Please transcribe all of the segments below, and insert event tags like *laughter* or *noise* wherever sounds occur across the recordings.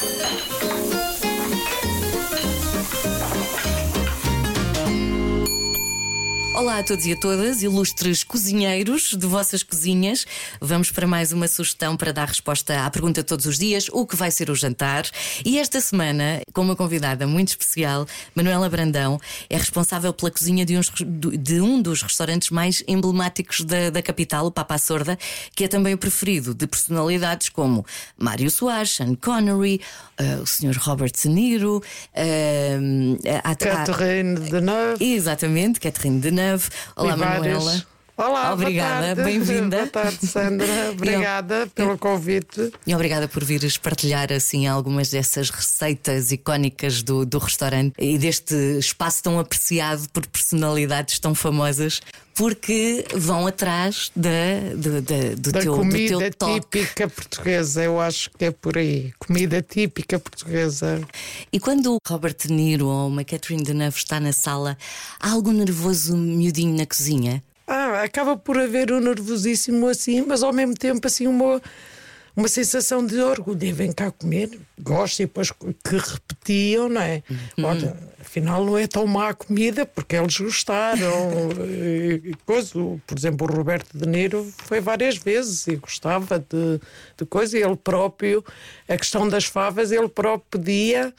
Thank you. Olá a todos e a todas, ilustres cozinheiros de vossas cozinhas. Vamos para mais uma sugestão para dar resposta à pergunta todos os dias: o que vai ser o jantar? E esta semana, com uma convidada muito especial, Manuela Brandão, é responsável pela cozinha de, uns, de um dos restaurantes mais emblemáticos da, da, capital, o Papa Sorda, que é também o preferido de personalidades como Mário Soares, Sean Connery, uh, o Sr. Robert De Niro, uh, a, a, Catherine Deneuve. Exatamente, Catherine Deneuve. Olá, Manuela. Olá, obrigada, bem-vinda. Boa tarde, Sandra. *laughs* Obrigada pelo convite. E obrigada por vires partilhar assim algumas dessas receitas icónicas do, do restaurante e deste espaço tão apreciado por personalidades tão famosas. Porque vão atrás da, da, da do, da teu, comida do teu típica portuguesa, eu acho que é por aí. Comida típica portuguesa. E quando o Robert De Niro ou uma Catherine Deneuve está na sala, há algum nervoso miudinho na cozinha? Acaba por haver um nervosíssimo assim, mas ao mesmo tempo assim uma, uma sensação de orgulho. Vem cá comer, gosto, e depois que repetiam, não é? Uhum. Olha, afinal não é tão má a comida, porque eles gostaram. *laughs* e, coisa, por exemplo, o Roberto De Niro foi várias vezes e gostava de, de coisa, e ele próprio, a questão das favas, ele próprio pedia.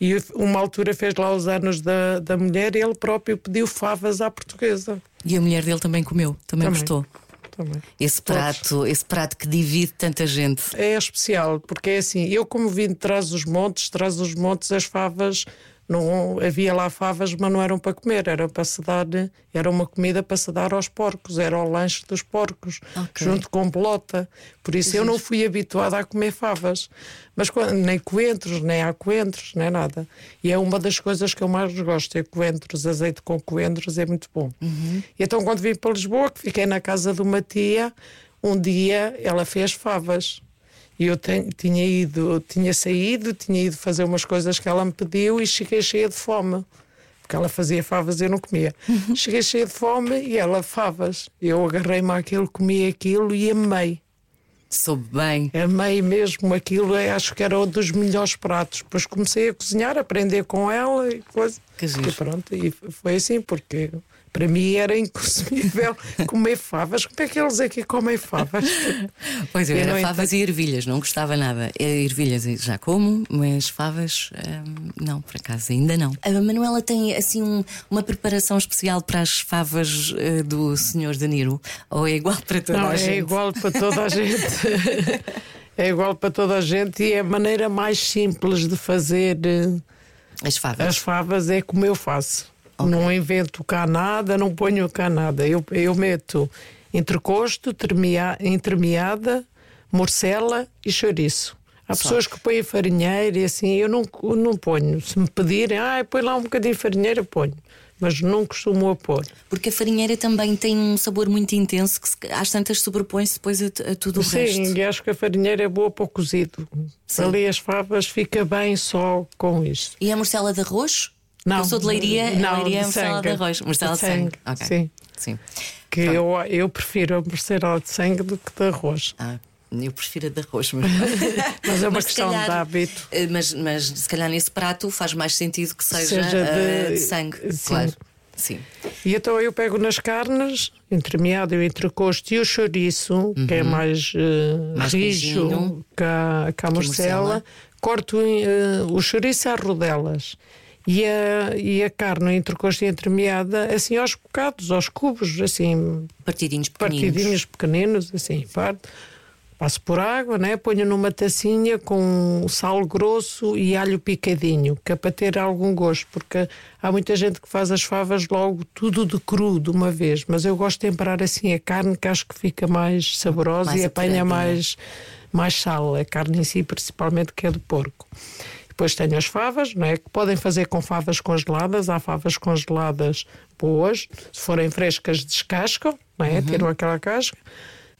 E uma altura fez lá os anos da, da mulher e ele próprio pediu favas à portuguesa. E a mulher dele também comeu, também, também. gostou. Também. Esse prato, esse prato que divide tanta gente. É especial, porque é assim, eu como vim de trás dos montes, trás dos montes as favas não havia lá favas, mas não eram para comer, era para se dar, era uma comida para se dar aos porcos, era o lanche dos porcos, okay. junto com bolota. Por isso eu não fui habituada a comer favas, mas nem coentros, nem há coentros, nem nada. E é uma das coisas que eu mais gosto, é coentros, azeite com coentros, é muito bom. Uhum. Então quando vim para Lisboa, que fiquei na casa de uma tia, um dia ela fez favas. E eu tinha ido, tinha saído, tinha ido fazer umas coisas que ela me pediu e cheguei cheia de fome. Porque ela fazia favas e eu não comia. Uhum. Cheguei cheia de fome e ela favas. Eu agarrei-me àquilo, comi aquilo e amei. Soube bem. Amei mesmo aquilo, acho que era um dos melhores pratos. Depois comecei a cozinhar, a aprender com ela e coisa. Que e pronto, e foi assim, porque para mim era inconsumível *laughs* comer favas. Como é que eles aqui comem favas? Pois eu, era favas e ervilhas, não gostava nada. Ervilhas já como, mas favas hum, não, por acaso ainda não. A Manuela tem assim um, uma preparação especial para as favas uh, do Senhor Danilo? Ou é igual para toda não, a é gente? É igual para toda a *laughs* gente. é igual para toda a gente e é a maneira mais simples de fazer. Uh, as favas. As favas é como eu faço. Okay. Não invento cá nada, não ponho cá nada. Eu, eu meto entrecosto, entremeada, morcela e chouriço. Há pessoas que põem farinheira e assim, eu não, não ponho. Se me pedirem, ah, põe lá um bocadinho de farinheira, ponho. Mas não costumo a pôr. Porque a farinheira também tem um sabor muito intenso que às tantas sobrepõe-se depois a, a tudo o Sim, resto. Sim, e acho que a farinheira é boa para o cozido. Sim. Ali as favas fica bem só com isto. E a morcela de arroz? Não, eu sou de Leiria, não, Leiria é morcela de arroz. Morcela de, de sangue. sangue. Okay. Sim. Sim. Que eu, eu prefiro a morcela de sangue do que de arroz. Ah. Eu prefiro a de arroz, mas, *laughs* mas é uma mas questão calhar, de hábito. Eh, mas, mas se calhar nesse prato faz mais sentido que seja, seja de, uh, de, sangue. Sim. Claro. Sim. E então eu pego nas carnes, entremeado e entrecosto, e o chouriço, uhum. que é mais, uh, mais rijo que a, que a morcela, corto uh, o chouriço às rodelas e a, e a carne entrecosto e entremeada assim aos bocados, aos cubos, assim. Partidinhos pequeninos. Partidinhos pequeninos, assim, parte. Passo por água, né? ponho numa tacinha com sal grosso e alho picadinho, que é para ter algum gosto, porque há muita gente que faz as favas logo tudo de cru de uma vez, mas eu gosto de temperar assim a carne, que acho que fica mais saborosa mais e apanha mais, mais sal, a carne em si, principalmente que é de porco. Depois tenho as favas, não é? Que podem fazer com favas congeladas. Há favas congeladas boas. Se forem frescas, descascam, não é? Uhum. Tiram aquela casca.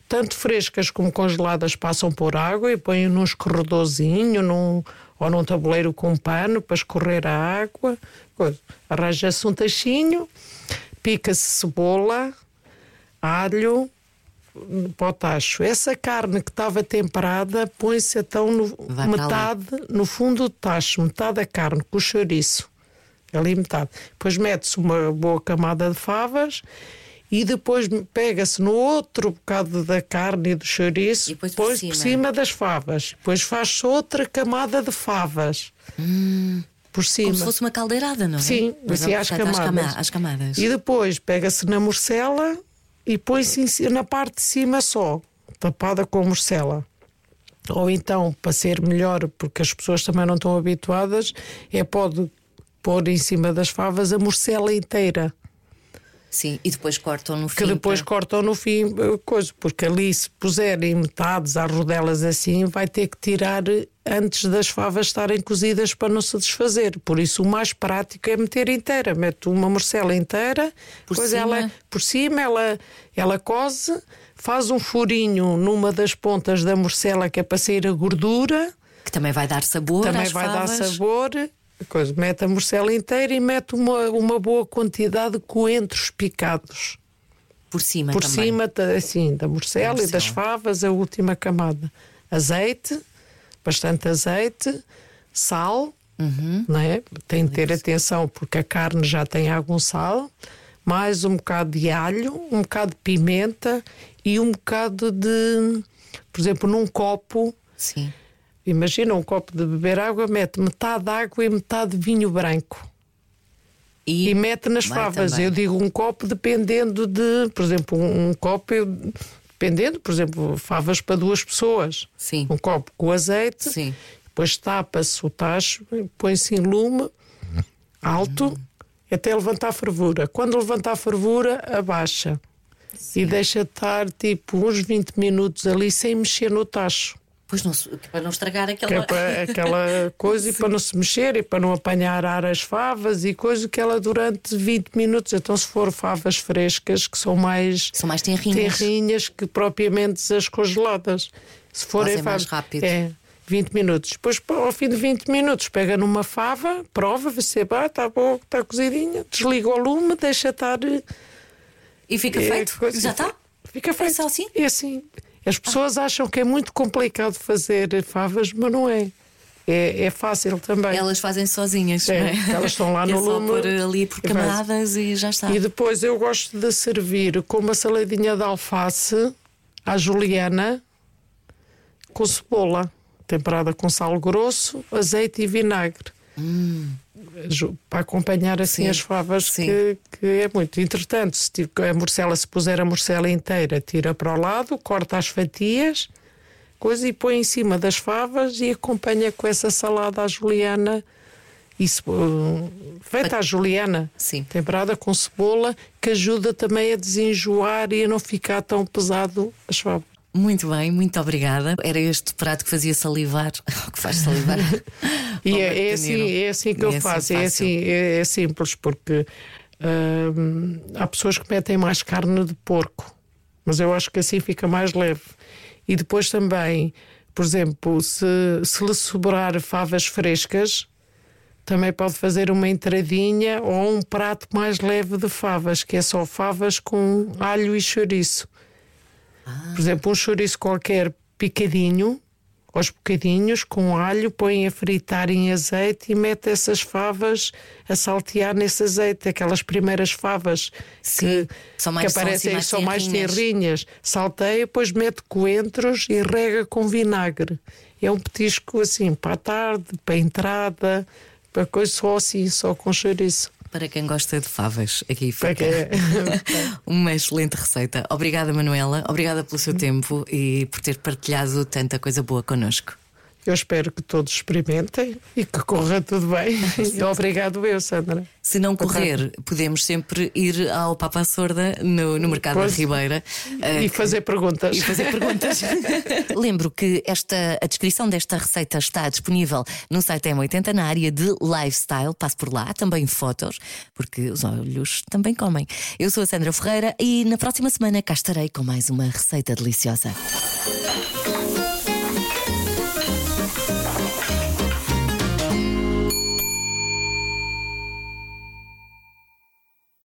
Tanto frescas como congeladas passam por água e põem num escorredorzinho num, ou num tabuleiro com um pano para escorrer a água. Arranja-se um tachinho, pica-se cebola, alho, para o tacho. Essa carne que estava temperada põe-se então no, metade, no fundo do tacho, metade da carne com o chouriço. Ali metade. Depois mete-se uma boa camada de favas e depois pega-se no outro bocado da carne e do chouriço, põe por, por cima das favas. Depois faz-se outra camada de favas. Hum. Por cima. Como se fosse uma caldeirada, não é? Sim, assim, às, camadas. às camadas. E depois pega-se na morcela e põe-se na parte de cima só, tapada com morcela. Ou então, para ser melhor, porque as pessoas também não estão habituadas, é pode pôr em cima das favas a morcela inteira. Sim, e depois cortam no fim. Que depois cortam no fim, eh, coisa, porque ali se puserem metades às rodelas assim, vai ter que tirar antes das favas estarem cozidas para não se desfazer. Por isso o mais prático é meter inteira. Mete uma morcela inteira, por depois cima. ela por cima ela, ela cose, faz um furinho numa das pontas da morcela que é para sair a gordura. Que também vai dar sabor. Também vai favas. dar sabor coisa, mete a morcela inteira e mete uma, uma boa quantidade de coentros picados. Por cima Por também. cima, assim, da morcela, morcela e das favas, a última camada. Azeite, bastante azeite, sal, uhum. não é? tem de ter atenção porque a carne já tem algum sal, mais um bocado de alho, um bocado de pimenta e um bocado de, por exemplo, num copo. Sim Imagina um copo de beber água, mete metade de água e metade de vinho branco. E, e mete nas favas. Também. Eu digo um copo dependendo de, por exemplo, um, um copo, eu, dependendo, por exemplo, favas para duas pessoas. Sim. Um copo com azeite, Sim. depois tapa-se o tacho, põe-se em lume alto uhum. até levantar a fervura. Quando levantar a fervura, abaixa. Sim. E deixa estar tipo uns 20 minutos ali sem mexer no tacho. Pois não, para não estragar aquela... É aquela *laughs* coisa e para não se mexer e para não apanhar ar as favas e coisa que ela durante 20 minutos. Então, se for favas frescas, que são mais. São mais tenrinhas. Tenrinhas que propriamente as congeladas. Se forem favas. mais rápido. É. 20 minutos. Depois, ao fim de 20 minutos, pega numa fava, prova, vê se ah, está bom, está cozidinha, desliga o lume, deixa estar. E fica é, feito? Coisa, Já está? Fica feito. É assim? É assim. As pessoas acham que é muito complicado fazer favas, mas não é. É, é fácil também. Elas fazem sozinhas, é, é? Elas estão lá *laughs* é no lume. pôr ali por camadas e, e já está. E depois eu gosto de servir com uma saladinha de alface à juliana com cebola, temperada com sal grosso, azeite e vinagre. Hum para acompanhar assim sim, as favas que, que, é muito. Entretanto, se a morcela, se puser a morcela inteira, tira para o lado, corta as fatias, coisa e põe em cima das favas e acompanha com essa salada à juliana. Isso, uh, feita à juliana, Sim. temperada com cebola, que ajuda também a desenjoar e a não ficar tão pesado as favas. Muito bem, muito obrigada. Era este prato que fazia salivar, *laughs* que faz salivar. *laughs* e é, é, assim, é assim que eu assim faço, é, assim, é, é simples, porque hum, há pessoas que metem mais carne de porco, mas eu acho que assim fica mais leve. E depois também, por exemplo, se, se lhe sobrar favas frescas, também pode fazer uma entradinha ou um prato mais leve de favas, que é só favas com alho e chouriço. Por exemplo, um chouriço qualquer picadinho, aos bocadinhos, com alho, põe a fritar em azeite e mete essas favas a saltear nesse azeite, aquelas primeiras favas Sim, que, são mais, que aparecem são, são mais terrinhas. Salteia, depois mete coentros e rega com vinagre. É um petisco assim para a tarde, para a entrada, para coisa só assim, só com chouriço. Para quem gosta de favas, aqui fica *laughs* uma excelente receita. Obrigada, Manuela. Obrigada pelo seu tempo e por ter partilhado tanta coisa boa connosco. Eu espero que todos experimentem e que corra tudo bem. *laughs* Obrigado, eu, Sandra. Se não correr, podemos sempre ir ao Papa Sorda no, no Mercado pois, da Ribeira e uh, fazer perguntas. E fazer perguntas. *laughs* Lembro que esta, a descrição desta receita está disponível no site M80 na área de lifestyle. Passe por lá, também fotos, porque os olhos também comem. Eu sou a Sandra Ferreira e na próxima semana cá estarei com mais uma receita deliciosa.